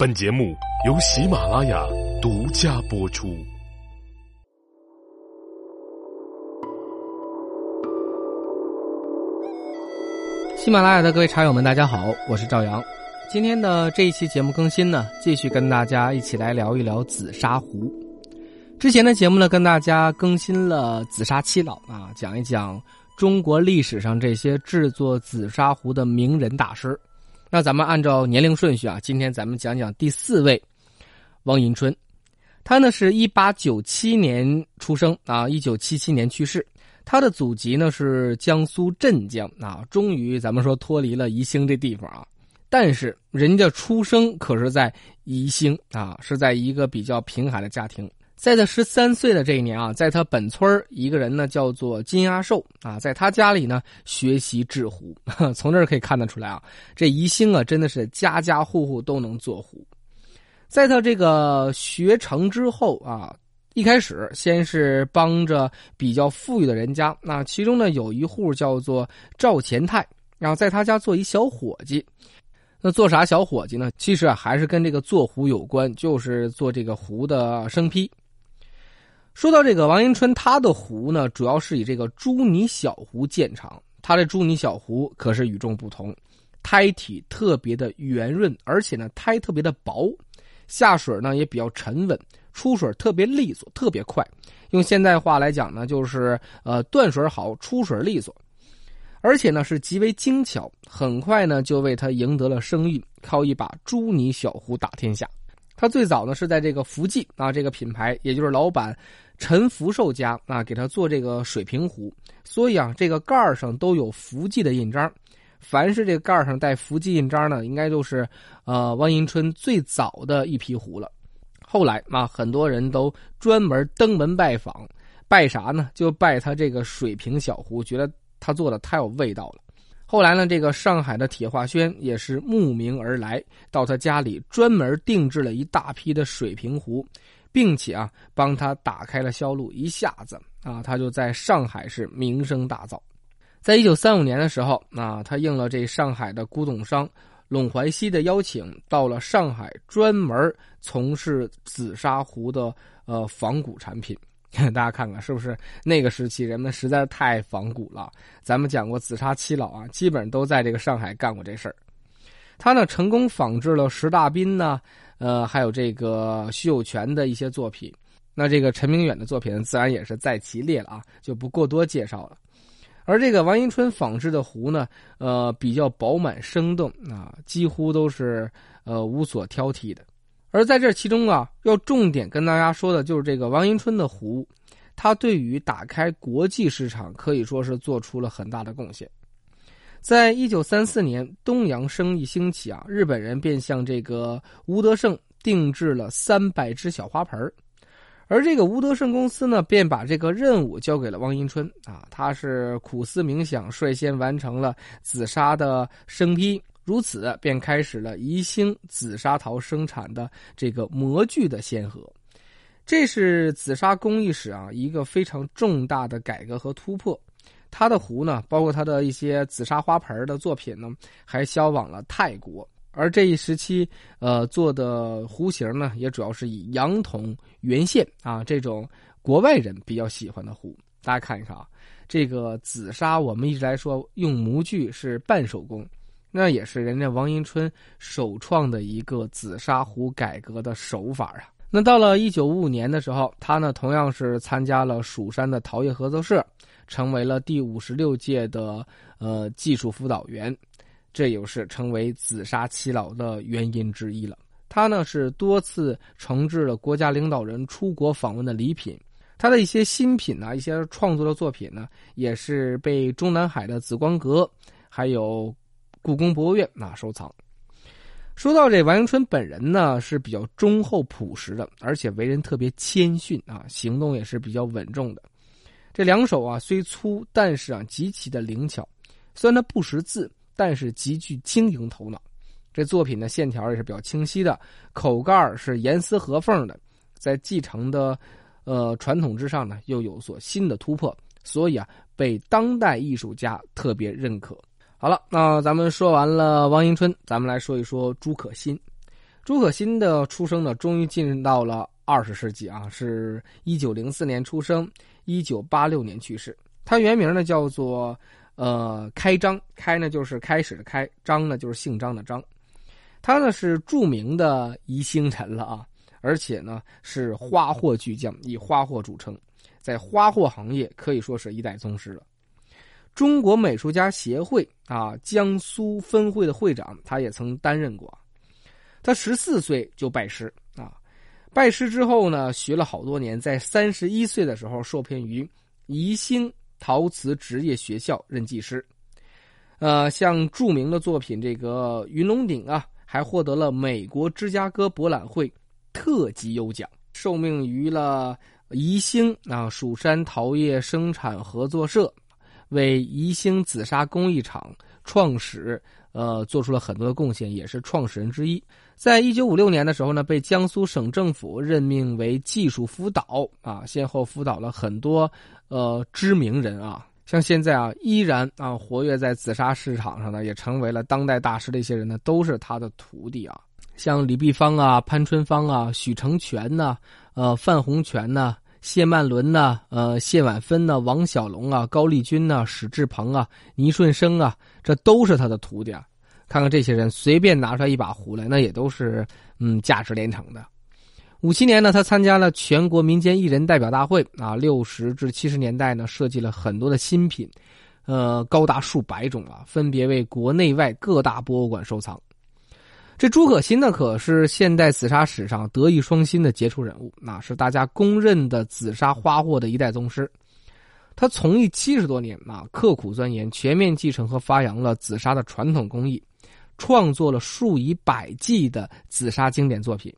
本节目由喜马拉雅独家播出。喜马拉雅的各位茶友们，大家好，我是赵阳。今天的这一期节目更新呢，继续跟大家一起来聊一聊紫砂壶。之前的节目呢，跟大家更新了紫砂七老啊，讲一讲中国历史上这些制作紫砂壶的名人大师。那咱们按照年龄顺序啊，今天咱们讲讲第四位，汪银春。他呢是一八九七年出生啊，一九七七年去世。他的祖籍呢是江苏镇江啊，终于咱们说脱离了宜兴这地方啊。但是人家出生可是在宜兴啊，是在一个比较贫寒的家庭。在他十三岁的这一年啊，在他本村一个人呢叫做金阿寿啊，在他家里呢学习制壶。从这儿可以看得出来啊，这宜兴啊真的是家家户户都能做壶。在他这个学成之后啊。一开始先是帮着比较富裕的人家，那其中呢有一户叫做赵钱泰，然后在他家做一小伙计。那做啥小伙计呢？其实啊还是跟这个做壶有关，就是做这个壶的生坯。说到这个王迎春，他的壶呢主要是以这个朱泥小壶见长。他的朱泥小壶可是与众不同，胎体特别的圆润，而且呢胎特别的薄，下水呢也比较沉稳。出水特别利索，特别快。用现代话来讲呢，就是呃断水好，出水利索，而且呢是极为精巧。很快呢就为他赢得了声誉，靠一把朱泥小壶打天下。他最早呢是在这个福记啊这个品牌，也就是老板陈福寿家啊给他做这个水平壶，所以啊这个盖儿上都有福记的印章。凡是这个盖儿上带福记印章呢，应该就是呃汪迎春最早的一批壶了。后来啊，很多人都专门登门拜访，拜啥呢？就拜他这个水平小壶，觉得他做的太有味道了。后来呢，这个上海的铁画轩也是慕名而来，到他家里专门定制了一大批的水平壶，并且啊，帮他打开了销路，一下子啊，他就在上海市名声大噪。在一九三五年的时候啊，他应了这上海的古董商。陇怀西的邀请，到了上海，专门从事紫砂壶的呃仿古产品。大家看看是不是那个时期人们实在是太仿古了？咱们讲过紫砂七老啊，基本都在这个上海干过这事儿。他呢成功仿制了石大彬呢，呃，还有这个徐有泉的一些作品。那这个陈明远的作品自然也是在其列了啊，就不过多介绍了。而这个王迎春仿制的壶呢，呃，比较饱满生动啊，几乎都是呃无所挑剔的。而在这其中啊，要重点跟大家说的就是这个王迎春的壶，它对于打开国际市场可以说是做出了很大的贡献。在一九三四年，东洋生意兴起啊，日本人便向这个吴德胜定制了三百只小花盆。而这个吴德胜公司呢，便把这个任务交给了汪迎春啊，他是苦思冥想，率先完成了紫砂的生坯，如此便开始了宜兴紫砂陶生产的这个模具的先河。这是紫砂工艺史啊一个非常重大的改革和突破。他的壶呢，包括他的一些紫砂花盆的作品呢，还销往了泰国。而这一时期，呃，做的壶型呢，也主要是以羊筒圆线啊这种国外人比较喜欢的壶。大家看一看啊，这个紫砂，我们一直来说用模具是半手工，那也是人家王迎春首创的一个紫砂壶改革的手法啊。那到了一九五五年的时候，他呢同样是参加了蜀山的陶业合作社，成为了第五十六届的呃技术辅导员。这又是成为紫砂七老的原因之一了。他呢是多次承制了国家领导人出国访问的礼品，他的一些新品呢，一些创作的作品呢，也是被中南海的紫光阁还有故宫博物院啊收藏。说到这王迎春本人呢，是比较忠厚朴实的，而且为人特别谦逊啊，行动也是比较稳重的。这两手啊虽粗，但是啊极其的灵巧，虽然他不识字。但是极具经营头脑，这作品的线条也是比较清晰的，口盖是严丝合缝的，在继承的，呃传统之上呢，又有所新的突破，所以啊，被当代艺术家特别认可。好了，那咱们说完了王迎春，咱们来说一说朱可心。朱可心的出生呢，终于进入到了二十世纪啊，是一九零四年出生，一九八六年去世。他原名呢叫做呃开张，开呢就是开始的开，张呢就是姓张的张。他呢是著名的宜兴人了啊，而且呢是花货巨匠，以花货著称，在花货行业可以说是一代宗师了。中国美术家协会啊江苏分会的会长，他也曾担任过。他十四岁就拜师啊，拜师之后呢，学了好多年，在三十一岁的时候受聘于宜兴陶瓷职业学校任技师。呃，像著名的作品这个《云龙鼎》啊。还获得了美国芝加哥博览会特级优奖，受命于了宜兴啊蜀山陶业生产合作社，为宜兴紫砂工艺厂创始呃做出了很多的贡献，也是创始人之一。在一九五六年的时候呢，被江苏省政府任命为技术辅导啊，先后辅导了很多呃知名人啊。像现在啊，依然啊活跃在紫砂市场上呢，也成为了当代大师的一些人呢，都是他的徒弟啊。像李碧芳啊、潘春芳啊、许成全呐、呃范洪泉呐、谢曼伦呐、呃谢婉芬呐、王小龙啊、高丽君呐、史志鹏啊、倪顺生啊，这都是他的徒弟啊。看看这些人，随便拿出来一把壶来，那也都是嗯价值连城的。五七年呢，他参加了全国民间艺人代表大会啊。六十至七十年代呢，设计了很多的新品，呃，高达数百种啊，分别为国内外各大博物馆收藏。这朱可心呢，可是现代紫砂史上德艺双馨的杰出人物，那是大家公认的紫砂花货的一代宗师。他从艺七十多年啊，刻苦钻研，全面继承和发扬了紫砂的传统工艺，创作了数以百计的紫砂经典作品。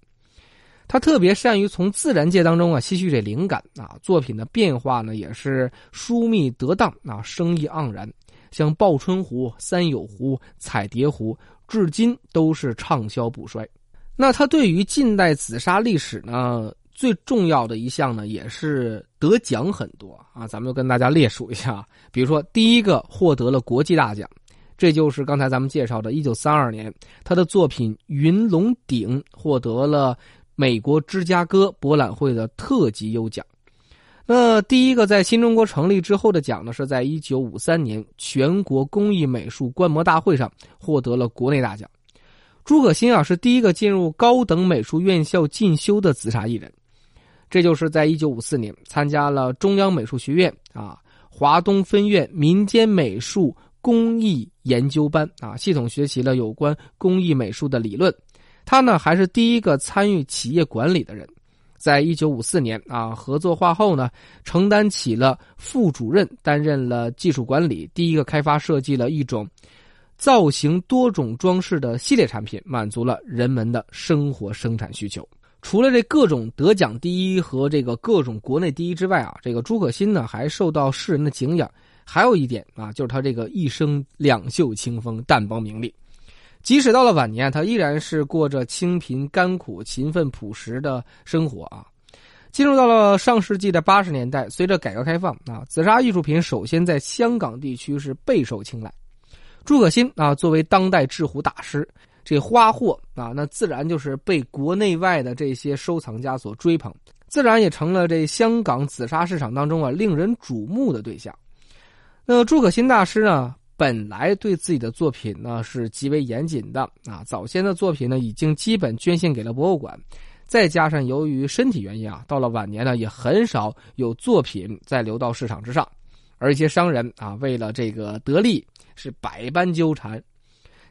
他特别善于从自然界当中啊吸取这灵感啊，作品的变化呢也是疏密得当啊，生意盎然。像报春壶、三友壶、彩蝶壶，至今都是畅销不衰。那他对于近代紫砂历史呢，最重要的一项呢，也是得奖很多啊。咱们就跟大家列数一下，比如说第一个获得了国际大奖，这就是刚才咱们介绍的1932年，他的作品《云龙鼎》获得了。美国芝加哥博览会的特级优奖。那第一个在新中国成立之后的奖呢，是在一九五三年全国工艺美术观摩大会上获得了国内大奖。朱可心啊，是第一个进入高等美术院校进修的紫砂艺人。这就是在一九五四年参加了中央美术学院啊华东分院民间美术工艺研究班啊，系统学习了有关工艺美术的理论。他呢还是第一个参与企业管理的人，在一九五四年啊合作化后呢，承担起了副主任，担任了技术管理，第一个开发设计了一种造型多种装饰的系列产品，满足了人们的生活生产需求。除了这各种得奖第一和这个各种国内第一之外啊，这个朱可心呢还受到世人的敬仰。还有一点啊，就是他这个一生两袖清风，淡泊名利。即使到了晚年，他依然是过着清贫甘苦、勤奋朴实的生活啊。进入到了上世纪的八十年代，随着改革开放啊，紫砂艺术品首先在香港地区是备受青睐。朱可心啊，作为当代制壶大师，这花货啊，那自然就是被国内外的这些收藏家所追捧，自然也成了这香港紫砂市场当中啊令人瞩目的对象。那朱可心大师呢？本来对自己的作品呢是极为严谨的啊，早先的作品呢已经基本捐献给了博物馆，再加上由于身体原因啊，到了晚年呢也很少有作品再流到市场之上，而一些商人啊为了这个得利是百般纠缠，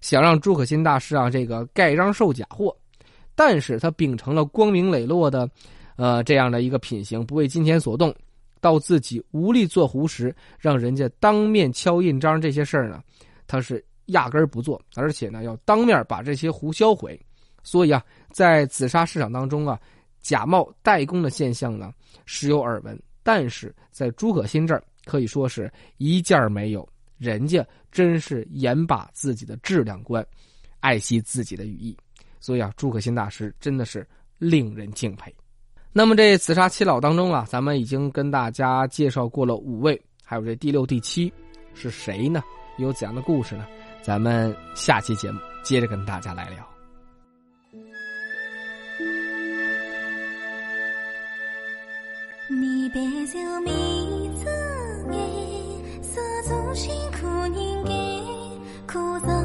想让朱可心大师啊这个盖章售假货，但是他秉承了光明磊落的，呃这样的一个品行，不为金钱所动。到自己无力做壶时，让人家当面敲印章这些事儿呢，他是压根儿不做，而且呢要当面把这些壶销毁。所以啊，在紫砂市场当中啊，假冒代工的现象呢时有耳闻，但是在朱可心这儿可以说是一件没有。人家真是严把自己的质量关，爱惜自己的羽翼，所以啊，朱可心大师真的是令人敬佩。那么这紫砂七老当中啊，咱们已经跟大家介绍过了五位，还有这第六、第七是谁呢？有怎样的故事呢？咱们下期节目接着跟大家来聊。你别就迷子给，所做苦人给，苦涩。